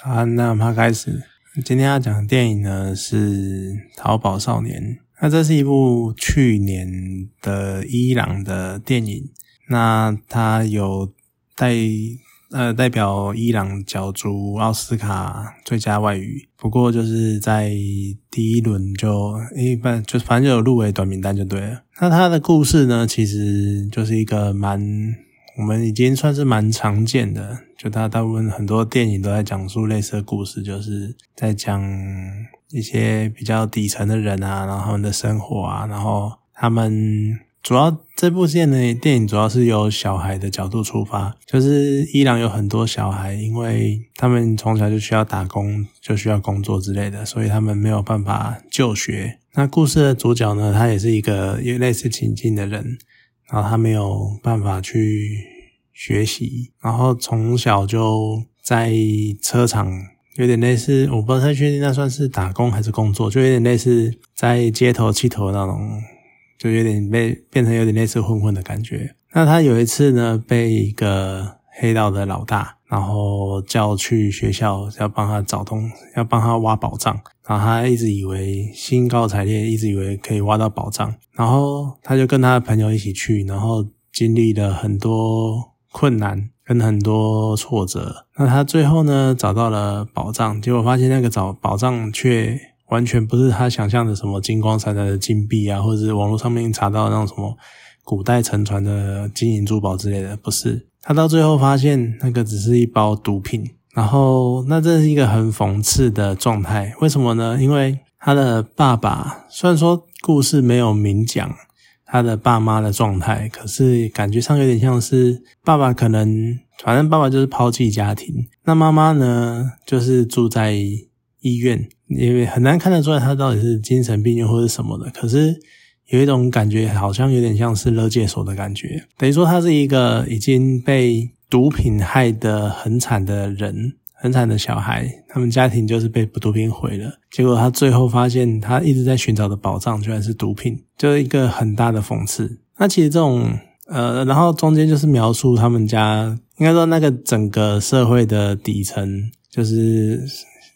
好，那我们开始。今天要讲的电影呢是《淘宝少年》。那这是一部去年的伊朗的电影。那它有代呃代表伊朗角逐奥斯卡最佳外语。不过就是在第一轮就一般就反正就有入围短名单就对了。那它的故事呢，其实就是一个蛮。我们已经算是蛮常见的，就他大部分很多电影都在讲述类似的故事，就是在讲一些比较底层的人啊，然后他们的生活啊，然后他们主要这部片的电影主要是由小孩的角度出发，就是伊朗有很多小孩，因为他们从小就需要打工，就需要工作之类的，所以他们没有办法就学。那故事的主角呢，他也是一个有类似情境的人。然后他没有办法去学习，然后从小就在车厂，有点类似，我不太确定那算是打工还是工作，就有点类似在街头气头那种，就有点被变成有点类似混混的感觉。那他有一次呢，被一个黑道的老大。然后叫去学校要帮他找东，要帮他挖宝藏。然后他一直以为兴高采烈，一直以为可以挖到宝藏。然后他就跟他的朋友一起去，然后经历了很多困难跟很多挫折。那他最后呢找到了宝藏，结果发现那个找宝藏却完全不是他想象的什么金光闪闪的金币啊，或者是网络上面查到那种什么古代沉船的金银珠宝之类的，不是。他到最后发现，那个只是一包毒品，然后那这是一个很讽刺的状态。为什么呢？因为他的爸爸虽然说故事没有明讲他的爸妈的状态，可是感觉上有点像是爸爸可能，反正爸爸就是抛弃家庭，那妈妈呢就是住在医院，因为很难看得出来他到底是精神病院或者什么的。可是。有一种感觉，好像有点像是勒戒所的感觉，等于说他是一个已经被毒品害得很惨的人，很惨的小孩，他们家庭就是被毒品毁了。结果他最后发现，他一直在寻找的宝藏居然是毒品，就是一个很大的讽刺。那其实这种，呃，然后中间就是描述他们家，应该说那个整个社会的底层，就是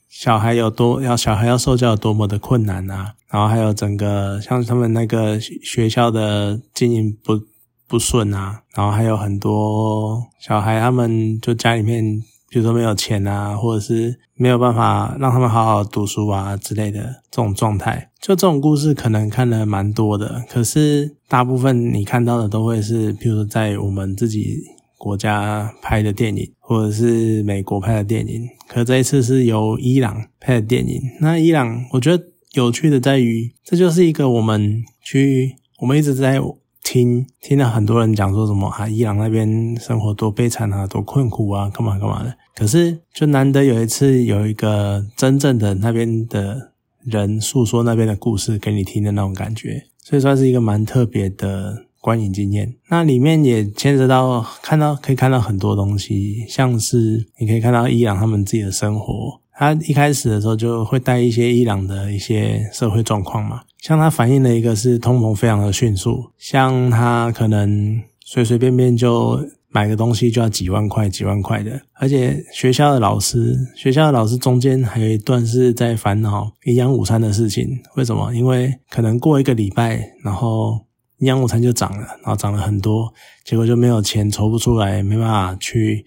小孩有多要，小孩要受教有多么的困难啊。然后还有整个像他们那个学校的经营不不顺啊，然后还有很多小孩，他们就家里面比如说没有钱啊，或者是没有办法让他们好好读书啊之类的这种状态，就这种故事可能看了蛮多的，可是大部分你看到的都会是，比如说在我们自己国家拍的电影，或者是美国拍的电影，可这一次是由伊朗拍的电影，那伊朗我觉得。有趣的在于，这就是一个我们去，我们一直在听，听到很多人讲说什么啊，伊朗那边生活多悲惨啊，多困苦啊，干嘛干嘛的。可是，就难得有一次有一个真正的那边的人诉说那边的故事给你听的那种感觉，所以算是一个蛮特别的观影经验。那里面也牵扯到看到可以看到很多东西，像是你可以看到伊朗他们自己的生活。他一开始的时候就会带一些伊朗的一些社会状况嘛，像他反映的一个是通膨非常的迅速，像他可能随随便便就买个东西就要几万块几万块的，而且学校的老师，学校的老师中间还有一段是在烦恼营养午餐的事情，为什么？因为可能过一个礼拜，然后营养午餐就涨了，然后涨了很多，结果就没有钱筹不出来，没办法去。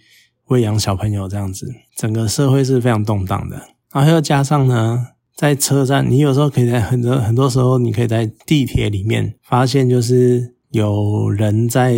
喂养小朋友这样子，整个社会是非常动荡的。然后又加上呢，在车站，你有时候可以在很多很多时候，你可以在地铁里面发现，就是有人在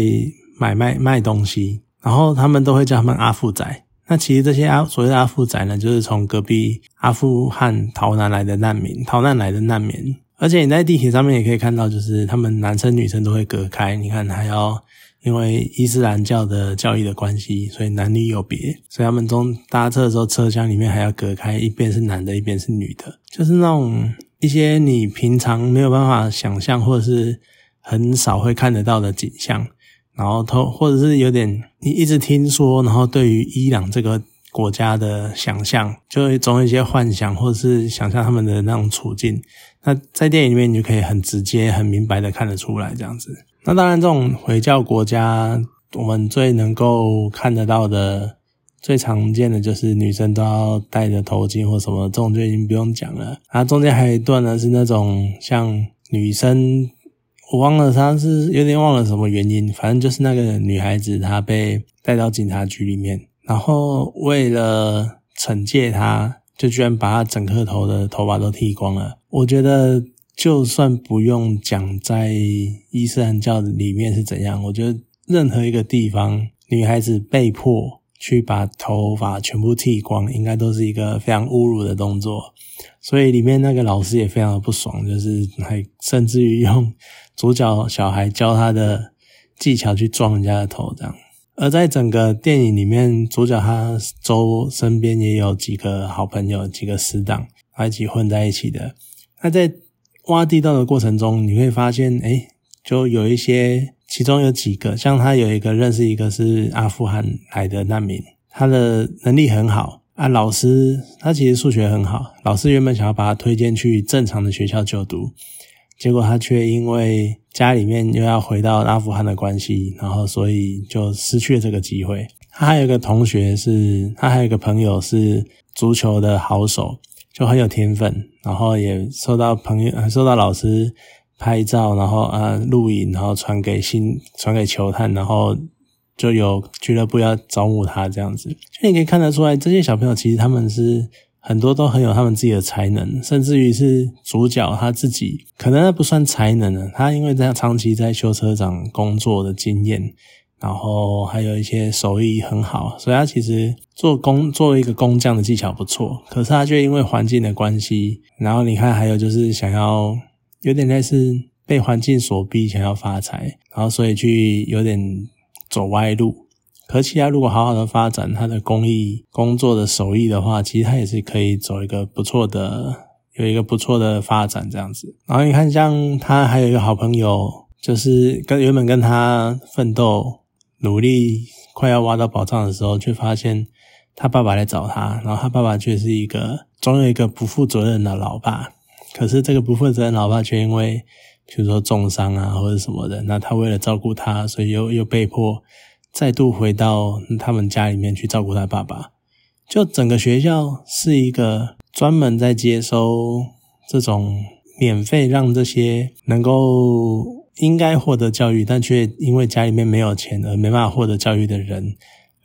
买卖卖东西，然后他们都会叫他们阿富仔。那其实这些阿所谓的阿富仔呢，就是从隔壁阿富汗逃难来的难民，逃难来的难民。而且你在地铁上面也可以看到，就是他们男生女生都会隔开。你看还要。因为伊斯兰教的教义的关系，所以男女有别，所以他们中搭车的时候，车厢里面还要隔开，一边是男的，一边是女的，就是那种一些你平常没有办法想象，或者是很少会看得到的景象，然后透或者是有点你一直听说，然后对于伊朗这个国家的想象，就会总有一些幻想，或者是想象他们的那种处境，那在电影里面你就可以很直接、很明白的看得出来，这样子。那当然，这种回教国家，我们最能够看得到的，最常见的就是女生都要戴着头巾或什么，这种就已经不用讲了。然后中间还有一段呢，是那种像女生，我忘了她是有点忘了什么原因，反正就是那个女孩子她被带到警察局里面，然后为了惩戒她，就居然把她整颗头的头发都剃光了。我觉得就算不用讲在伊斯兰教里面是怎样，我觉得任何一个地方女孩子被迫。去把头发全部剃光，应该都是一个非常侮辱的动作，所以里面那个老师也非常的不爽，就是还甚至于用主角小孩教他的技巧去撞人家的头这样。而在整个电影里面，主角他周身边也有几个好朋友，几个死党，一起混在一起的。那在挖地道的过程中，你会发现，哎，就有一些。其中有几个，像他有一个认识一个是阿富汗来的难民，他的能力很好啊。老师他其实数学很好，老师原本想要把他推荐去正常的学校就读，结果他却因为家里面又要回到阿富汗的关系，然后所以就失去了这个机会。他还有一个同学是，他还有一个朋友是足球的好手，就很有天分，然后也受到朋友，受到老师。拍照，然后啊录影，然后传给新传给球探，然后就有俱乐部要招募他这样子。就你可以看得出来，这些小朋友其实他们是很多都很有他们自己的才能，甚至于是主角他自己可能不算才能呢。他因为这样长期在修车厂工作的经验，然后还有一些手艺很好，所以他其实做工作为一个工匠的技巧不错。可是他却因为环境的关系，然后你看还有就是想要。有点类似被环境所逼，想要发财，然后所以去有点走歪路。可其他如果好好的发展他的工艺工作的手艺的话，其实他也是可以走一个不错的，有一个不错的发展这样子。然后你看，像他还有一个好朋友，就是跟原本跟他奋斗努力，快要挖到宝藏的时候，却发现他爸爸来找他，然后他爸爸却是一个总有一个不负责任的老爸。可是这个不负责任老爸却因为，比如说重伤啊或者什么的，那他为了照顾他，所以又又被迫再度回到他们家里面去照顾他爸爸。就整个学校是一个专门在接收这种免费让这些能够应该获得教育，但却因为家里面没有钱而没办法获得教育的人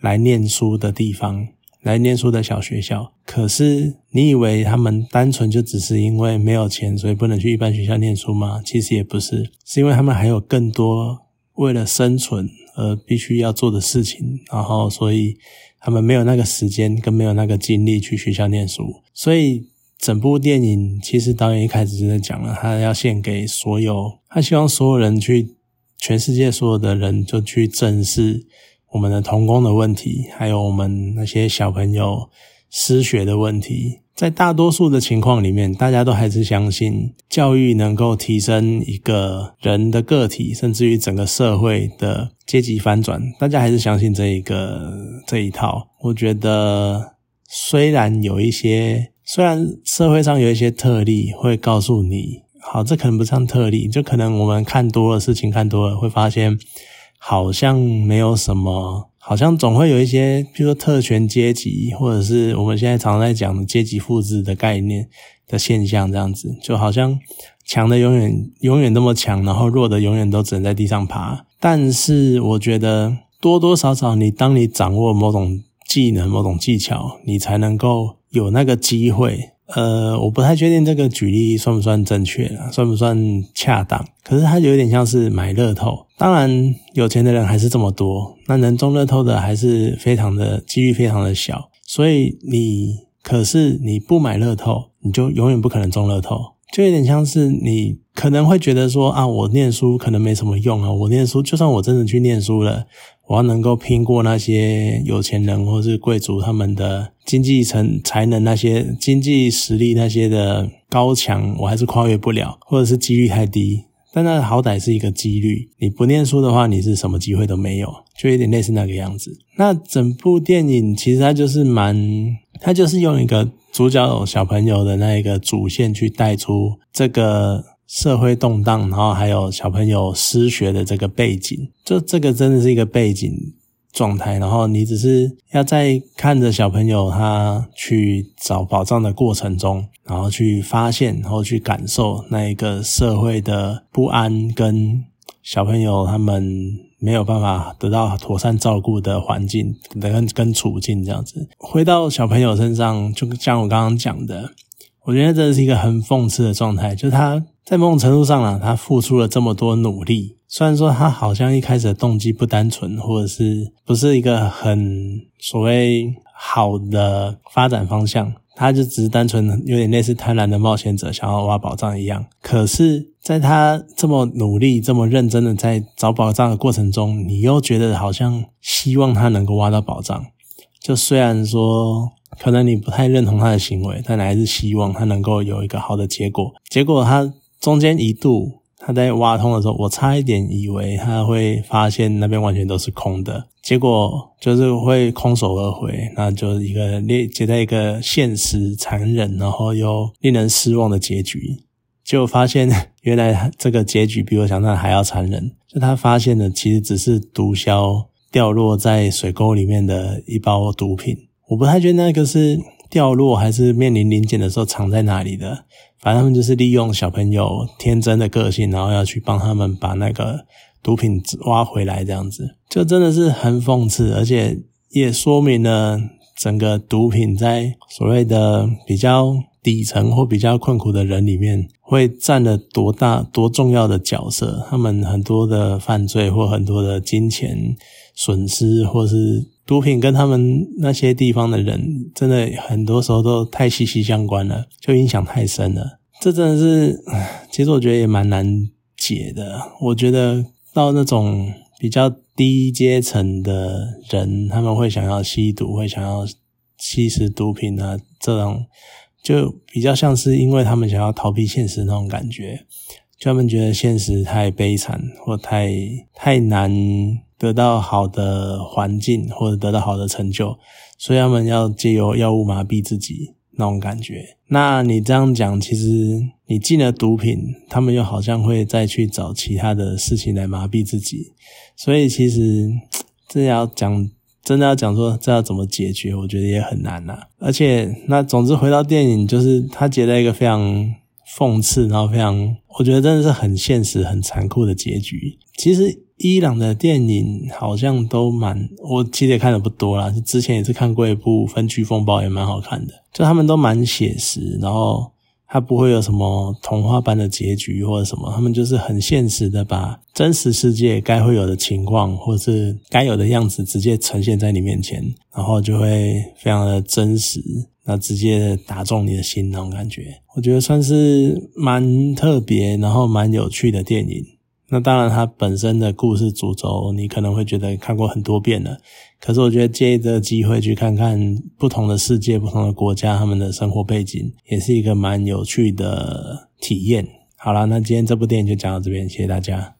来念书的地方。来念书的小学校，可是你以为他们单纯就只是因为没有钱，所以不能去一般学校念书吗？其实也不是，是因为他们还有更多为了生存而必须要做的事情，然后所以他们没有那个时间，跟没有那个精力去学校念书。所以整部电影其实导演一开始就在讲了，他要献给所有，他希望所有人去，全世界所有的人就去正视。我们的童工的问题，还有我们那些小朋友失学的问题，在大多数的情况里面，大家都还是相信教育能够提升一个人的个体，甚至于整个社会的阶级翻转。大家还是相信这一个这一套。我觉得，虽然有一些，虽然社会上有一些特例会告诉你，好，这可能不像特例，就可能我们看多了事情，看多了会发现。好像没有什么，好像总会有一些，比如说特权阶级，或者是我们现在常在讲的阶级复制的概念的现象，这样子，就好像强的永远永远那么强，然后弱的永远都只能在地上爬。但是我觉得多多少少，你当你掌握某种技能、某种技巧，你才能够有那个机会。呃，我不太确定这个举例算不算正确，算不算恰当？可是它有点像是买乐透，当然有钱的人还是这么多，那能中乐透的还是非常的几率非常的小，所以你可是你不买乐透，你就永远不可能中乐透，就有点像是你可能会觉得说啊，我念书可能没什么用啊，我念书就算我真的去念书了。我要能够拼过那些有钱人或是贵族他们的经济成才能那些经济实力那些的高强，我还是跨越不了，或者是几率太低。但那好歹是一个几率，你不念书的话，你是什么机会都没有，就有点类似那个样子。那整部电影其实它就是蛮，它就是用一个主角小朋友的那一个主线去带出这个。社会动荡，然后还有小朋友失学的这个背景，就这个真的是一个背景，状态，然后你只是要在看着小朋友他去找宝藏的过程中，然后去发现，然后去感受那一个社会的不安跟小朋友他们没有办法得到妥善照顾的环境跟跟处境这样子。回到小朋友身上，就像我刚刚讲的，我觉得这是一个很讽刺的状态，就是他在某种程度上啊，他付出了这么多努力。虽然说他好像一开始的动机不单纯，或者是不是一个很所谓好的发展方向，他就只是单纯有点类似贪婪的冒险者想要挖宝藏一样。可是，在他这么努力、这么认真的在找宝藏的过程中，你又觉得好像希望他能够挖到宝藏。就虽然说可能你不太认同他的行为，但还是希望他能够有一个好的结果。结果他中间一度。他在挖通的时候，我差一点以为他会发现那边完全都是空的，结果就是会空手而回，那就是一个列接在一个现实残忍，然后又令人失望的结局。结果发现原来这个结局比我想象还要残忍，就他发现的其实只是毒枭掉落在水沟里面的一包毒品。我不太觉得那个是掉落还是面临临检的时候藏在哪里的。反正他们就是利用小朋友天真的个性，然后要去帮他们把那个毒品挖回来，这样子就真的是很讽刺，而且也说明了整个毒品在所谓的比较底层或比较困苦的人里面会占了多大多重要的角色。他们很多的犯罪或很多的金钱损失，或是毒品跟他们那些地方的人，真的很多时候都太息息相关了，就影响太深了。这真的是，其实我觉得也蛮难解的。我觉得到那种比较低阶层的人，他们会想要吸毒，会想要吸食毒品啊，这种就比较像是因为他们想要逃避现实那种感觉，就他们觉得现实太悲惨，或太太难。得到好的环境或者得到好的成就，所以他们要借由药物麻痹自己那种感觉。那你这样讲，其实你进了毒品，他们又好像会再去找其他的事情来麻痹自己。所以其实这要讲，真的要讲说这要怎么解决，我觉得也很难呐。而且那总之回到电影，就是他结了一个非常讽刺，然后非常我觉得真的是很现实、很残酷的结局。其实。伊朗的电影好像都蛮，我其实也看的不多啦。之前也是看过一部《分区风暴》，也蛮好看的。就他们都蛮写实，然后它不会有什么童话般的结局或者什么，他们就是很现实的把真实世界该会有的情况或者是该有的样子直接呈现在你面前，然后就会非常的真实，那直接打中你的心那种感觉。我觉得算是蛮特别，然后蛮有趣的电影。那当然，它本身的故事主轴，你可能会觉得看过很多遍了。可是，我觉得借这个机会去看看不同的世界、不同的国家，他们的生活背景，也是一个蛮有趣的体验。好了，那今天这部电影就讲到这边，谢谢大家。